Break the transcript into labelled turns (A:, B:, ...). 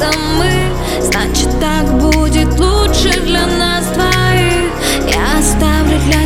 A: это мы Значит так будет лучше для нас двоих. Я оставлю для